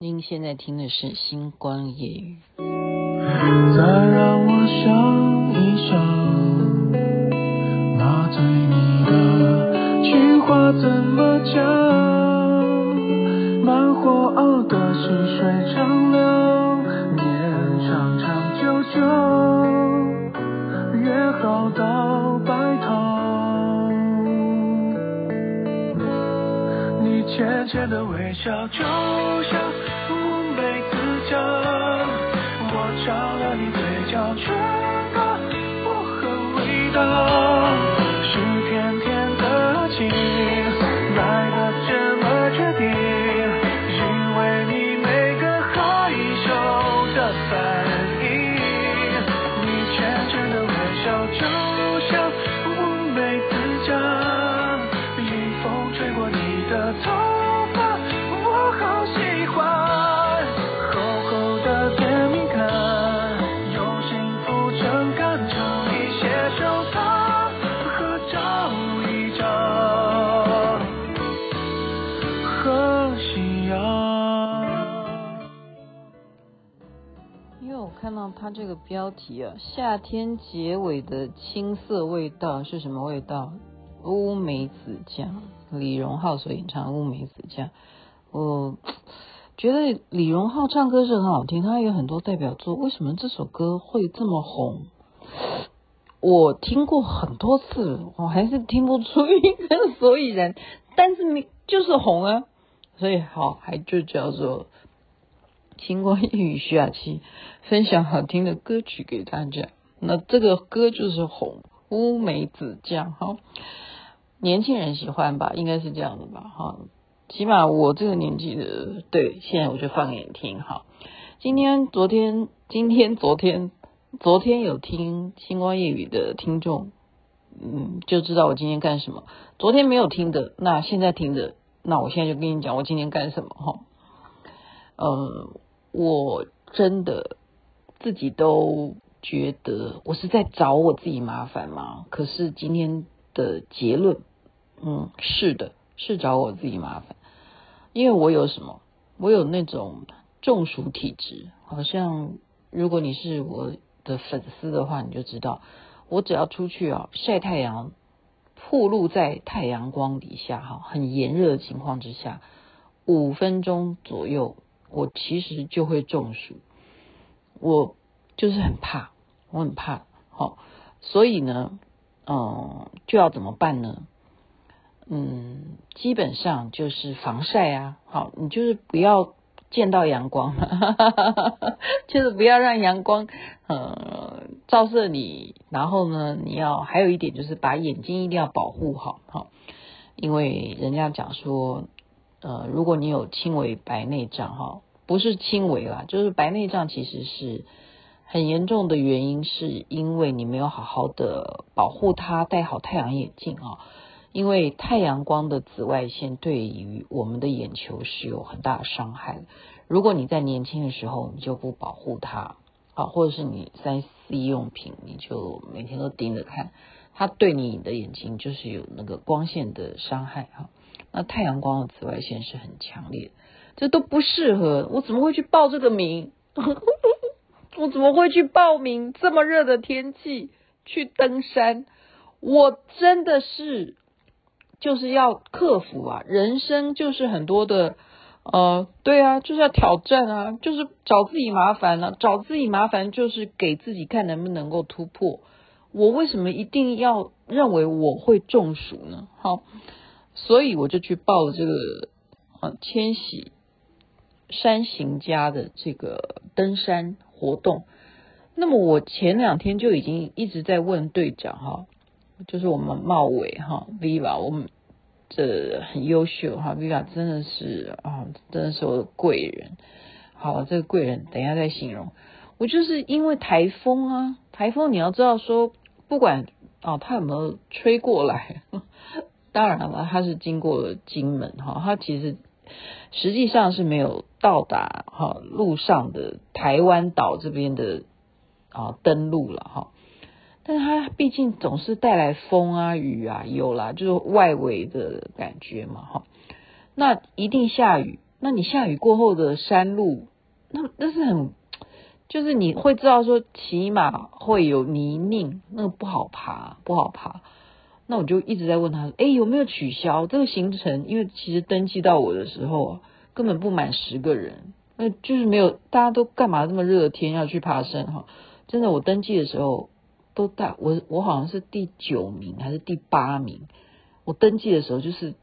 您现在听的是《星光夜语》。再让我想一想，那对你的情话怎么讲？慢火熬的细水长浅浅的微笑就像乌梅子酱我尝了你嘴角唇膏薄荷味道。看到它这个标题啊，夏天结尾的青涩味道是什么味道？乌梅子酱，李荣浩所演唱乌梅子酱。我觉得李荣浩唱歌是很好听，他有很多代表作。为什么这首歌会这么红？我听过很多次，我还是听不出一个所以然。但是你就是红啊，所以好，还就叫做。星光夜语徐雅琪分享好听的歌曲给大家，那这个歌就是红乌梅子酱哈，年轻人喜欢吧，应该是这样的吧哈，起码我这个年纪的，对，现在我就放给你听哈。今天、昨天、今天、昨天、昨天有听星光夜语的听众，嗯，就知道我今天干什么。昨天没有听的，那现在听的，那我现在就跟你讲我今天干什么哈，嗯。我真的自己都觉得我是在找我自己麻烦吗？可是今天的结论，嗯，是的，是找我自己麻烦，因为我有什么？我有那种中暑体质，好像如果你是我的粉丝的话，你就知道，我只要出去啊晒太阳，暴露在太阳光底下哈，很炎热的情况之下，五分钟左右。我其实就会中暑，我就是很怕，我很怕，好，所以呢，嗯，就要怎么办呢？嗯，基本上就是防晒啊，好，你就是不要见到阳光，就是不要让阳光呃照射你，然后呢，你要还有一点就是把眼睛一定要保护好，好，因为人家讲说。呃，如果你有轻微白内障哈，不是轻微啦，就是白内障其实是很严重的原因，是因为你没有好好的保护它，戴好太阳眼镜啊。因为太阳光的紫外线对于我们的眼球是有很大的伤害。如果你在年轻的时候你就不保护它，啊，或者是你三 C 用品你就每天都盯着看，它对你的眼睛就是有那个光线的伤害哈。那太阳光的紫外线是很强烈的，这都不适合。我怎么会去报这个名？我怎么会去报名这么热的天气去登山？我真的是就是要克服啊！人生就是很多的呃，对啊，就是要挑战啊，就是找自己麻烦啊，找自己麻烦就是给自己看能不能够突破。我为什么一定要认为我会中暑呢？好。所以我就去报了这个啊千禧山行家的这个登山活动。那么我前两天就已经一直在问队长哈，就是我们茂伟哈 Viva，我们这很优秀哈，Viva 真的是啊，真的是我的贵人。好，这个贵人等一下再形容。我就是因为台风啊，台风你要知道说，不管啊它有没有吹过来。当然了，它是经过了金门哈，它其实实际上是没有到达哈路上的台湾岛这边的啊登陆了哈，但是它毕竟总是带来风啊雨啊有啦，就是外围的感觉嘛哈，那一定下雨，那你下雨过后的山路，那那是很，就是你会知道说，起码会有泥泞，那个不好爬，不好爬。那我就一直在问他，哎，有没有取消这个行程？因为其实登记到我的时候，根本不满十个人，那就是没有，大家都干嘛这么热的天要去爬山哈？真的，我登记的时候都大，我我好像是第九名还是第八名？我登记的时候就是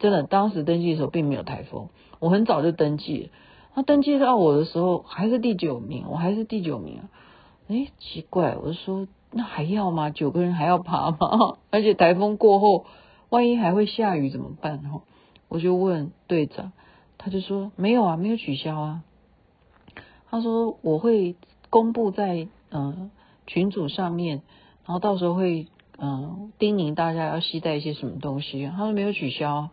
真的，当时登记的时候并没有台风，我很早就登记了。他登记到我的时候还是第九名，我还是第九名啊！哎，奇怪，我说。那还要吗？九个人还要爬吗？而且台风过后，万一还会下雨怎么办？哈，我就问队长，他就说没有啊，没有取消啊。他说我会公布在嗯群组上面，然后到时候会嗯叮咛大家要携带一些什么东西。他说没有取消。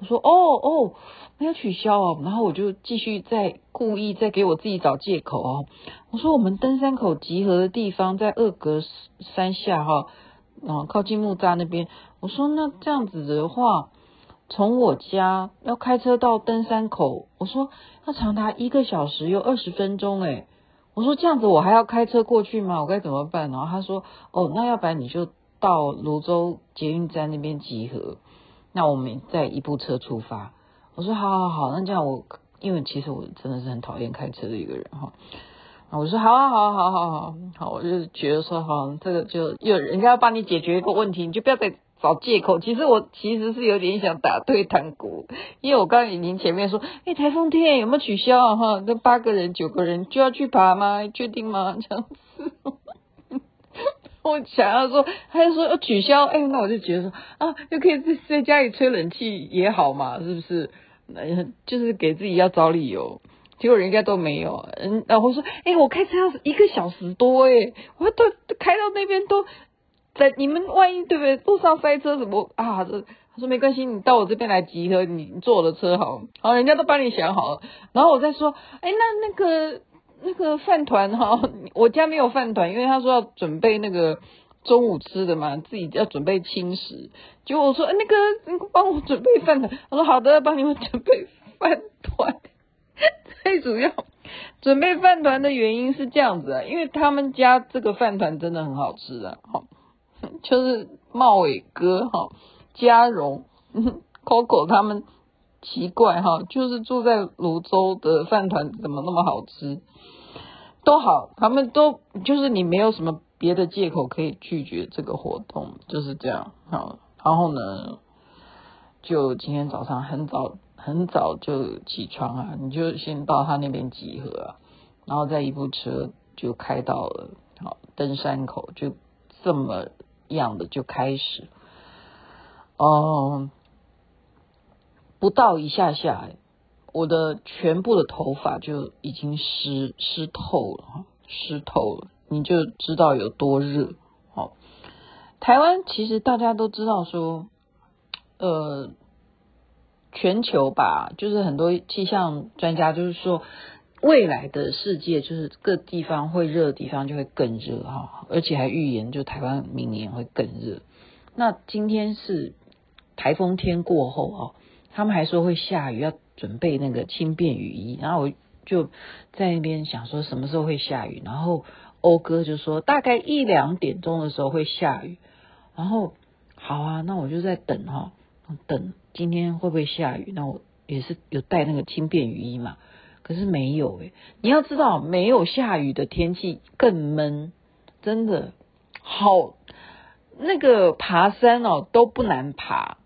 我说哦哦，没有取消哦，然后我就继续在故意在给我自己找借口哦。我说我们登山口集合的地方在二格山下哈，嗯，靠近木栅那边。我说那这样子的话，从我家要开车到登山口，我说要长达一个小时又二十分钟诶。我说这样子我还要开车过去吗？我该怎么办？然后他说哦，那要不然你就到芦洲捷运站那边集合。那我们再一部车出发。我说好好好，那这样我因为其实我真的是很讨厌开车的一个人哈。我说好好好好好好，我就觉得说哈，这个就有人家要帮你解决一个问题，你就不要再找借口。其实我其实是有点想打退堂鼓，因为我刚刚已经前面说，哎，台风天有没有取消啊？哈，那八个人九个人就要去爬吗？确定吗？这样子。我想要说，他就说要取消，哎，那我就觉得说啊，又可以在在家里吹冷气也好嘛，是不是？那就是给自己要找理由，结果人家都没有，嗯，然后说，哎，我开车要一个小时多，哎，我都开到那边都在，你们万一对不对？路上塞车什么啊？这他说没关系，你到我这边来集合，你坐我的车好，好，人家都帮你想好了，然后我再说，哎，那那个。那个饭团哈，我家没有饭团，因为他说要准备那个中午吃的嘛，自己要准备轻食。结果我说，那个帮我准备饭团，他说好的，帮你们准备饭团。最主要准备饭团的原因是这样子啊，因为他们家这个饭团真的很好吃啊，哈，就是茂伟哥哈，嘉荣，Coco 他们奇怪哈，就是住在泸州的饭团怎么那么好吃？都好，他们都就是你没有什么别的借口可以拒绝这个活动，就是这样。好，然后呢，就今天早上很早很早就起床啊，你就先到他那边集合啊，然后再一部车就开到了好登山口，就这么样的就开始，嗯，不到一下下。我的全部的头发就已经湿湿透了，湿透了，你就知道有多热。好，台湾其实大家都知道说，呃，全球吧，就是很多气象专家就是说，未来的世界就是各地方会热的地方就会更热哈，而且还预言就台湾明年会更热。那今天是台风天过后哈，他们还说会下雨要。准备那个轻便雨衣，然后我就在那边想说什么时候会下雨，然后欧哥就说大概一两点钟的时候会下雨，然后好啊，那我就在等哈，等今天会不会下雨？那我也是有带那个轻便雨衣嘛，可是没有诶，你要知道没有下雨的天气更闷，真的好，那个爬山哦都不难爬，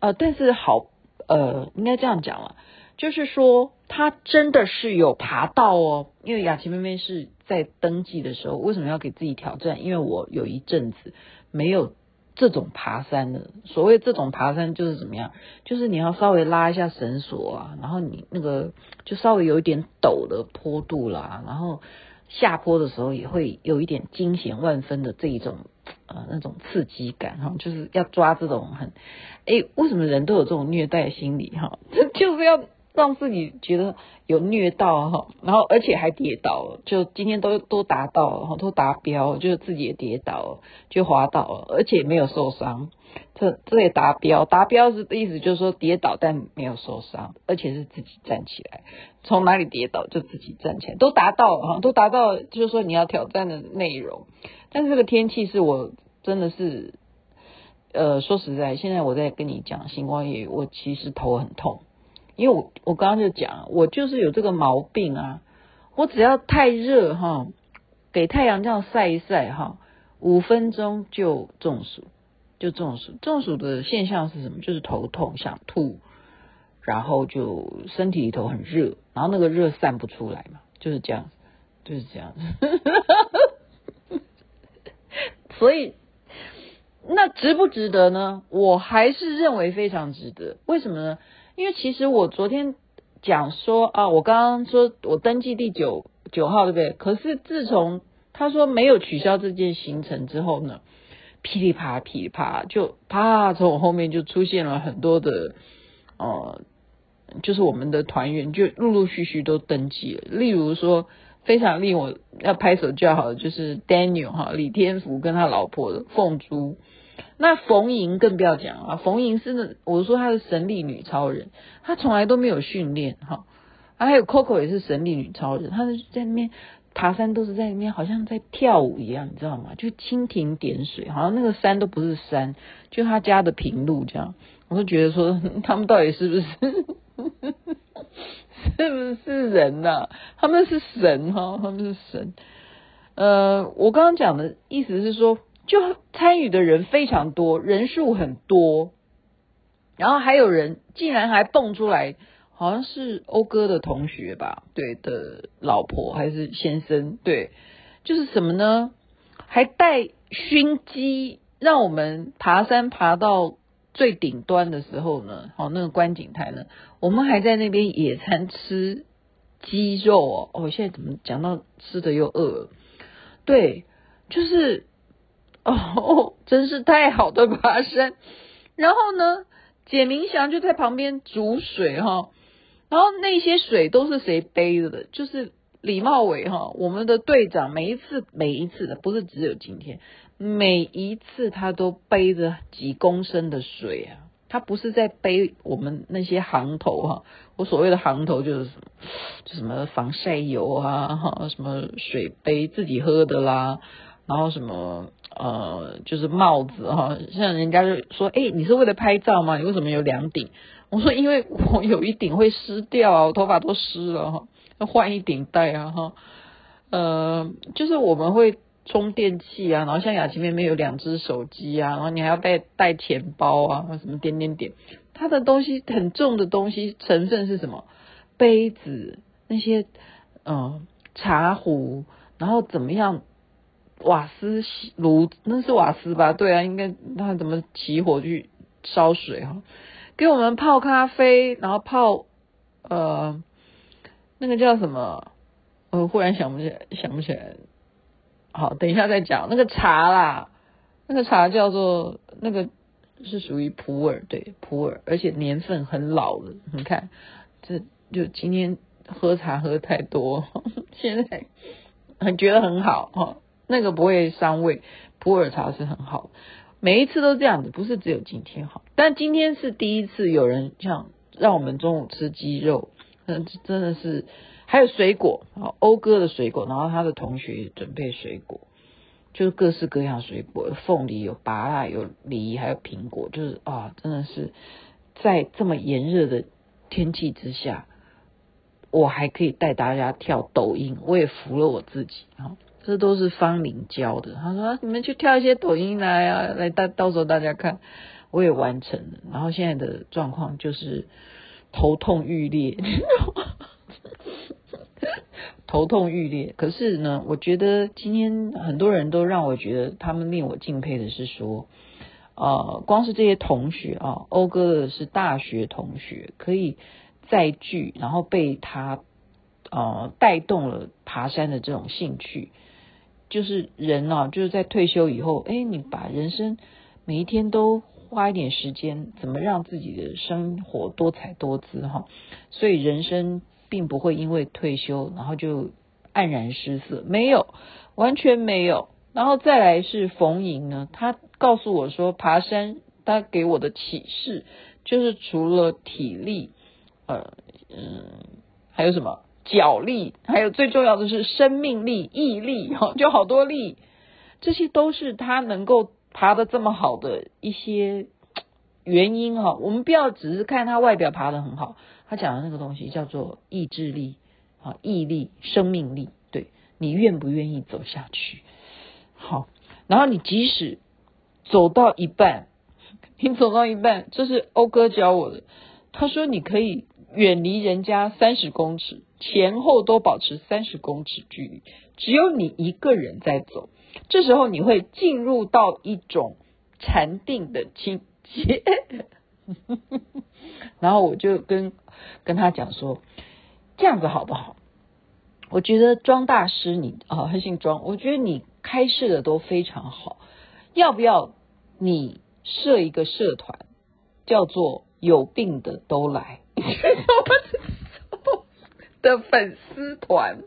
呃，但是好。呃，应该这样讲了，就是说他真的是有爬到哦，因为雅琪妹妹是在登记的时候，为什么要给自己挑战？因为我有一阵子没有这种爬山的，所谓这种爬山就是怎么样？就是你要稍微拉一下绳索啊，然后你那个就稍微有一点陡的坡度啦，然后下坡的时候也会有一点惊险万分的这一种。呃，那种刺激感哈，就是要抓这种很，哎，为什么人都有这种虐待心理哈？这 就是要让自己觉得有虐到哈，然后而且还跌倒了，就今天都都达到了，都达标，就是自己也跌倒了，就滑倒了，而且没有受伤，这这也达标，达标是意思就是说跌倒但没有受伤，而且是自己站起来，从哪里跌倒就自己站起来，都达到了哈，都达到，就是说你要挑战的内容，但是这个天气是我真的是，呃，说实在，现在我在跟你讲星光夜，我其实头很痛。因为我我刚刚就讲，我就是有这个毛病啊，我只要太热哈，给太阳这样晒一晒哈，五分钟就中暑，就中暑。中暑的现象是什么？就是头痛、想吐，然后就身体里头很热，然后那个热散不出来嘛，就是这样，就是这样。所以那值不值得呢？我还是认为非常值得。为什么呢？因为其实我昨天讲说啊，我刚刚说我登记第九九号对不对？可是自从他说没有取消这件行程之后呢，噼里啪噼里啪，就啪从我后面就出现了很多的呃，就是我们的团员就陆陆续续都登记了。例如说非常令我要拍手叫好的就是 Daniel 哈李天福跟他老婆的凤珠。那冯莹更不要讲啊，冯莹是那，我说她是神力女超人，她从来都没有训练哈，还有 Coco 也是神力女超人，她是在那边爬山都是在那边好像在跳舞一样，你知道吗？就蜻蜓点水，好像那个山都不是山，就他家的平路这样，我就觉得说 他们到底是不是 是不是人呐、啊？他们是神哈，他们是神。呃，我刚刚讲的意思是说。就参与的人非常多，人数很多，然后还有人竟然还蹦出来，好像是欧哥的同学吧，对的老婆还是先生，对，就是什么呢？还带熏鸡，让我们爬山爬到最顶端的时候呢，好，那个观景台呢，我们还在那边野餐吃鸡肉哦，哦，现在怎么讲到吃的又饿了？对，就是。哦，真是太好的爬山！然后呢，简明祥就在旁边煮水哈，然后那些水都是谁背着的？就是李茂伟哈，我们的队长，每一次每一次的，不是只有今天，每一次他都背着几公升的水啊，他不是在背我们那些行头哈，我所谓的行头就是什么，防晒油啊，哈，什么水杯自己喝的啦。然后什么呃，就是帽子哈，像人家就说，哎，你是为了拍照吗？你为什么有两顶？我说，因为我有一顶会湿掉啊，我头发都湿了哈，换一顶戴啊哈。呃，就是我们会充电器啊，然后像雅琪妹妹有两只手机啊，然后你还要带带钱包啊，什么点点点，它的东西很重的东西成分是什么？杯子那些嗯、茶壶，然后怎么样？瓦斯炉，那是瓦斯吧？对啊，应该那怎么起火去烧水哈？给我们泡咖啡，然后泡呃那个叫什么？我忽然想不起来，想不起来。好，等一下再讲那个茶啦。那个茶叫做那个是属于普洱，对普洱，而且年份很老了。你看，这就今天喝茶喝太多，现在很觉得很好哈。那个不会伤胃，普洱茶是很好，每一次都这样子，不是只有今天好。但今天是第一次有人像让我们中午吃鸡肉，真的是还有水果，啊，欧哥的水果，然后他的同学也准备水果，就是各式各样水果，凤梨、有芭乐、有梨，还有苹果，就是啊，真的是在这么炎热的天气之下，我还可以带大家跳抖音，我也服了我自己啊。这都是方玲教的。他说：“你们去跳一些抖音来啊，来到到时候大家看。”我也完成了。然后现在的状况就是头痛欲裂，头痛欲裂。可是呢，我觉得今天很多人都让我觉得他们令我敬佩的是说，呃，光是这些同学啊，欧哥的是大学同学，可以再聚，然后被他呃带动了爬山的这种兴趣。就是人啊，就是在退休以后，哎，你把人生每一天都花一点时间，怎么让自己的生活多彩多姿哈。所以人生并不会因为退休然后就黯然失色，没有，完全没有。然后再来是冯莹呢，他告诉我说，爬山他给我的启示就是除了体力，呃嗯，还有什么脚力，还有最重要的是生命力、毅力哈，就好多力，这些都是他能够爬的这么好的一些原因哈。我们不要只是看他外表爬得很好，他讲的那个东西叫做意志力啊、毅力、生命力，对，你愿不愿意走下去？好，然后你即使走到一半，你走到一半，这是欧哥教我的。他说你可以远离人家三十公尺，前后都保持三十公尺距离，只有你一个人在走。这时候你会进入到一种禅定的境界。然后我就跟跟他讲说，这样子好不好？我觉得庄大师你啊，他姓庄，我觉得你。开设的都非常好，要不要你设一个社团，叫做“有病的都来” 的粉丝团？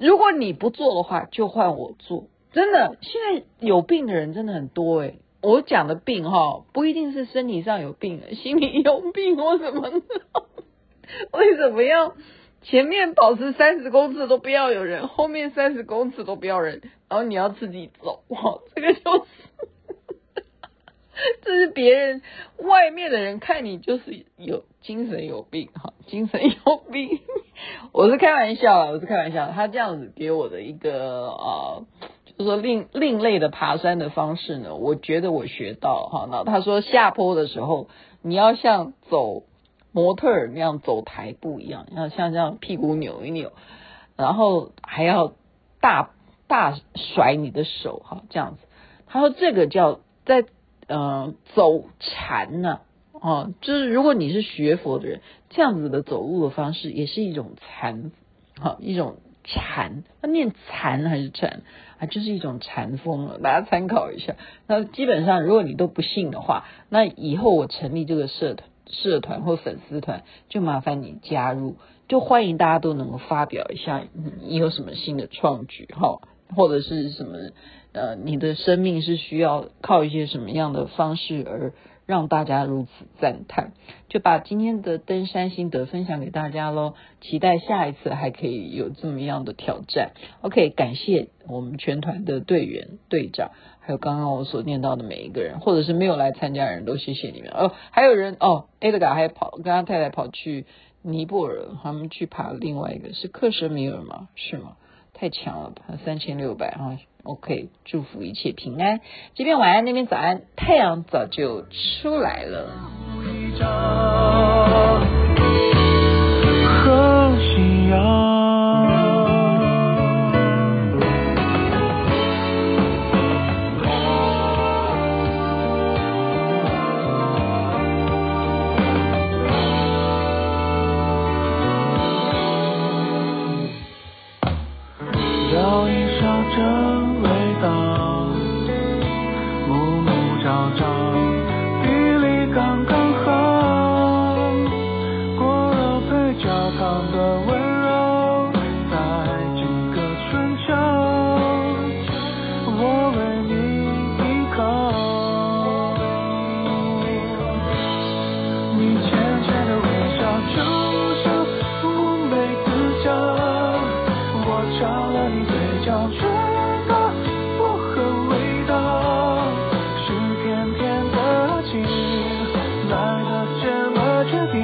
如果你不做的话，就换我做。真的，现在有病的人真的很多诶。我讲的病哈，不一定是身体上有病，心里有病或什么。为什么要？前面保持三十公尺都不要有人，后面三十公尺都不要人，然后你要自己走，哇，这个就是，这是别人外面的人看你就是有精神有病哈，精神有病，我是开玩笑啊，我是开玩笑，他这样子给我的一个啊，就是说另另类的爬山的方式呢，我觉得我学到哈，那他说下坡的时候你要像走。模特儿那样走台步一样，要像这样屁股扭一扭，然后还要大大甩你的手哈，这样子。他说这个叫在呃走禅呢，哦，就是如果你是学佛的人，这样子的走路的方式也是一种禅，哈，一种禅。那念禅还是禅啊？就是一种禅风了，大家参考一下。那基本上如果你都不信的话，那以后我成立这个社团。社团或粉丝团，就麻烦你加入，就欢迎大家都能够发表一下你有什么新的创举哈，或者是什么呃，你的生命是需要靠一些什么样的方式而让大家如此赞叹，就把今天的登山心得分享给大家喽，期待下一次还可以有这么样的挑战。OK，感谢我们全团的队员队长。还有刚刚我所念到的每一个人，或者是没有来参加的人都谢谢你们哦。还有人哦，Edgar 还跑跟他太太跑去尼泊尔，他们去爬另外一个是克什米尔吗？是吗？太强了，吧三千六百啊！OK，祝福一切平安。这边晚安，那边早安，太阳早就出来了。吹过你的头